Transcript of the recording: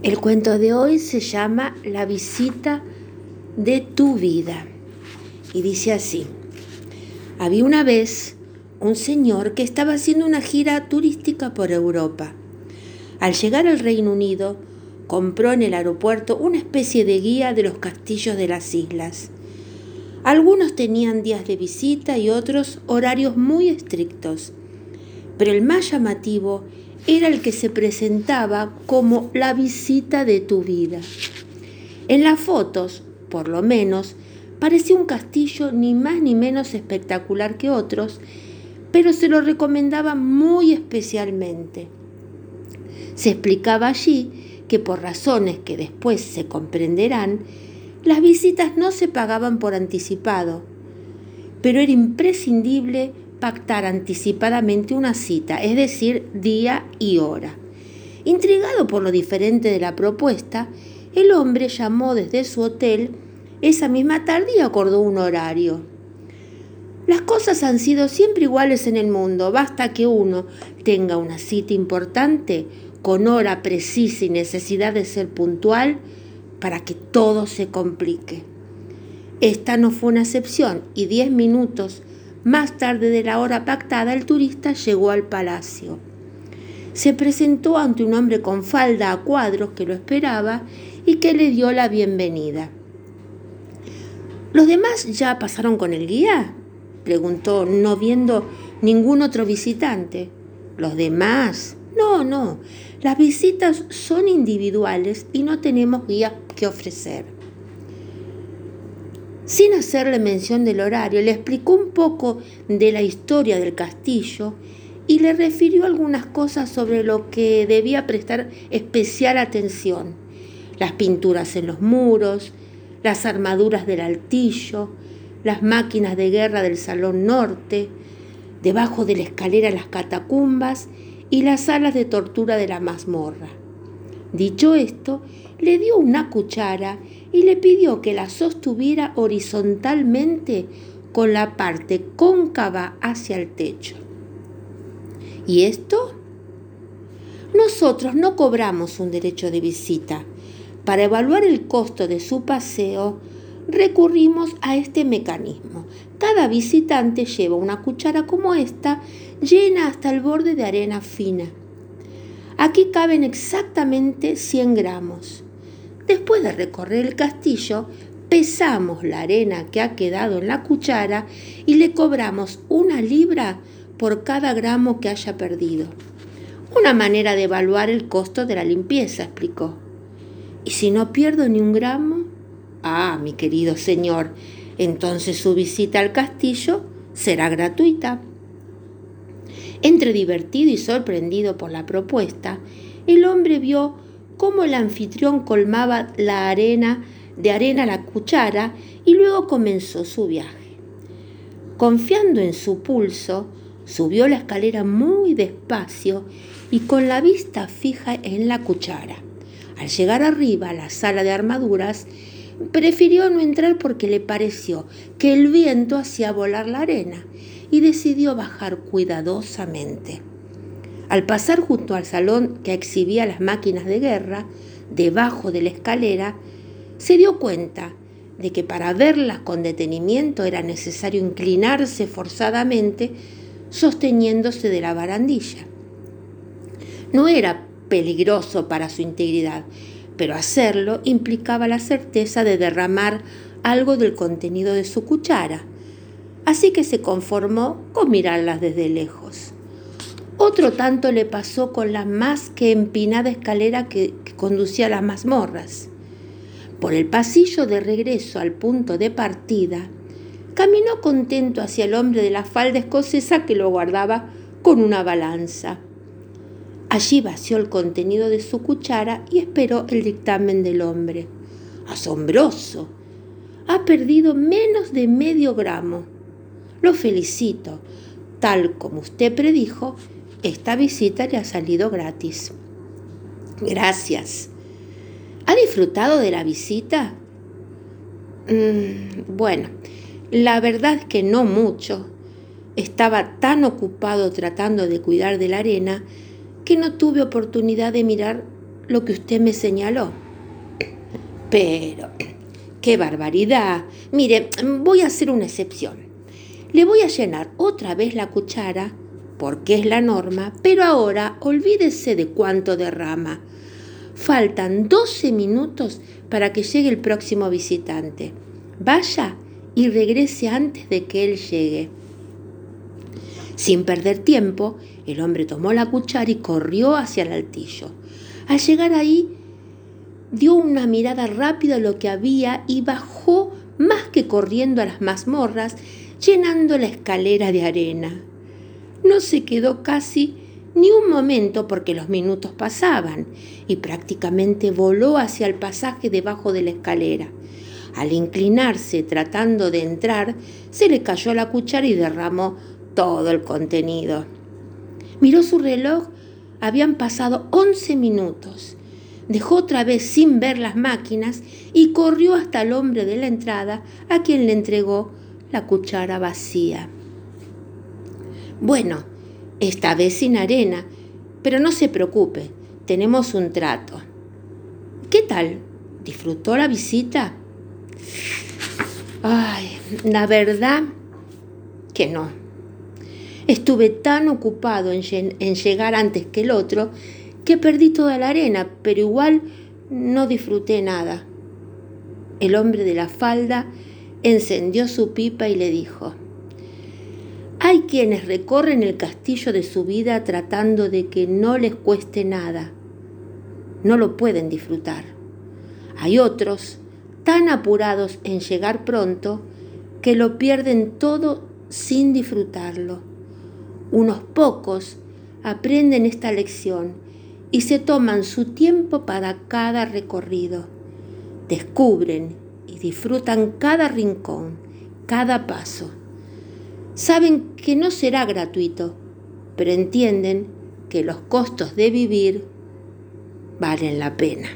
El cuento de hoy se llama La visita de tu vida y dice así. Había una vez un señor que estaba haciendo una gira turística por Europa. Al llegar al Reino Unido, compró en el aeropuerto una especie de guía de los castillos de las islas. Algunos tenían días de visita y otros horarios muy estrictos, pero el más llamativo era el que se presentaba como la visita de tu vida. En las fotos, por lo menos, parecía un castillo ni más ni menos espectacular que otros, pero se lo recomendaba muy especialmente. Se explicaba allí que por razones que después se comprenderán, las visitas no se pagaban por anticipado, pero era imprescindible pactar anticipadamente una cita, es decir, día y hora. Intrigado por lo diferente de la propuesta, el hombre llamó desde su hotel esa misma tarde y acordó un horario. Las cosas han sido siempre iguales en el mundo, basta que uno tenga una cita importante, con hora precisa y necesidad de ser puntual, para que todo se complique. Esta no fue una excepción y diez minutos más tarde de la hora pactada, el turista llegó al palacio. Se presentó ante un hombre con falda a cuadros que lo esperaba y que le dio la bienvenida. ¿Los demás ya pasaron con el guía? preguntó, no viendo ningún otro visitante. ¿Los demás? No, no. Las visitas son individuales y no tenemos guía que ofrecer. Sin hacerle mención del horario, le explicó un poco de la historia del castillo y le refirió algunas cosas sobre lo que debía prestar especial atención. Las pinturas en los muros, las armaduras del altillo, las máquinas de guerra del Salón Norte, debajo de la escalera las catacumbas y las salas de tortura de la mazmorra. Dicho esto, le dio una cuchara y le pidió que la sostuviera horizontalmente con la parte cóncava hacia el techo. ¿Y esto? Nosotros no cobramos un derecho de visita. Para evaluar el costo de su paseo, recurrimos a este mecanismo. Cada visitante lleva una cuchara como esta, llena hasta el borde de arena fina. Aquí caben exactamente 100 gramos. Después de recorrer el castillo, pesamos la arena que ha quedado en la cuchara y le cobramos una libra por cada gramo que haya perdido. Una manera de evaluar el costo de la limpieza, explicó. ¿Y si no pierdo ni un gramo? Ah, mi querido señor, entonces su visita al castillo será gratuita. Entre divertido y sorprendido por la propuesta, el hombre vio cómo el anfitrión colmaba la arena de arena la cuchara y luego comenzó su viaje. Confiando en su pulso, subió la escalera muy despacio y con la vista fija en la cuchara. Al llegar arriba a la sala de armaduras, prefirió no entrar porque le pareció que el viento hacía volar la arena y decidió bajar cuidadosamente. Al pasar junto al salón que exhibía las máquinas de guerra, debajo de la escalera, se dio cuenta de que para verlas con detenimiento era necesario inclinarse forzadamente sosteniéndose de la barandilla. No era peligroso para su integridad, pero hacerlo implicaba la certeza de derramar algo del contenido de su cuchara, así que se conformó con mirarlas desde lejos. Otro tanto le pasó con la más que empinada escalera que, conducía a las mazmorras. Por el pasillo de regreso al punto de partida, caminó contento hacia el hombre de la falda escocesa que lo guardaba con una balanza. Allí vació el contenido de su cuchara y esperó el dictamen del hombre. Asombroso. Ha perdido menos de medio gramo. Lo felicito. Tal como usted predijo, esta visita le ha salido gratis. Gracias. ¿Ha disfrutado de la visita? Mm, bueno, la verdad es que no mucho. Estaba tan ocupado tratando de cuidar de la arena que no tuve oportunidad de mirar lo que usted me señaló. Pero, qué barbaridad. Mire, voy a hacer una excepción. Le voy a llenar otra vez la cuchara, porque es la norma, pero ahora olvídese de cuánto derrama. Faltan 12 minutos para que llegue el próximo visitante. Vaya y regrese antes de que él llegue. Sin perder tiempo, el hombre tomó la cuchara y corrió hacia el altillo. Al llegar ahí, dio una mirada rápida a lo que había y bajó más que corriendo a las mazmorras, llenando la escalera de arena. No se quedó casi ni un momento porque los minutos pasaban y prácticamente voló hacia el pasaje debajo de la escalera. Al inclinarse tratando de entrar, se le cayó la cuchara y derramó todo el contenido. Miró su reloj, habían pasado once minutos. Dejó otra vez sin ver las máquinas y corrió hasta el hombre de la entrada, a quien le entregó la cuchara vacía. Bueno, esta vez sin arena, pero no se preocupe, tenemos un trato. ¿Qué tal? ¿Disfrutó la visita? Ay, la verdad que no. Estuve tan ocupado en, llegar antes que el otro que perdí toda la arena, pero igual no disfruté nada. El hombre de la falda encendió su pipa y le dijo, hay quienes recorren el castillo de su vida tratando de que no les cueste nada. No lo pueden disfrutar. Hay otros tan apurados en llegar pronto que lo pierden todo sin disfrutarlo. Unos pocos aprenden esta lección y se toman su tiempo para cada recorrido. Descubren y disfrutan cada rincón, cada paso. Saben que no será gratuito, pero entienden que los costos de vivir valen la pena.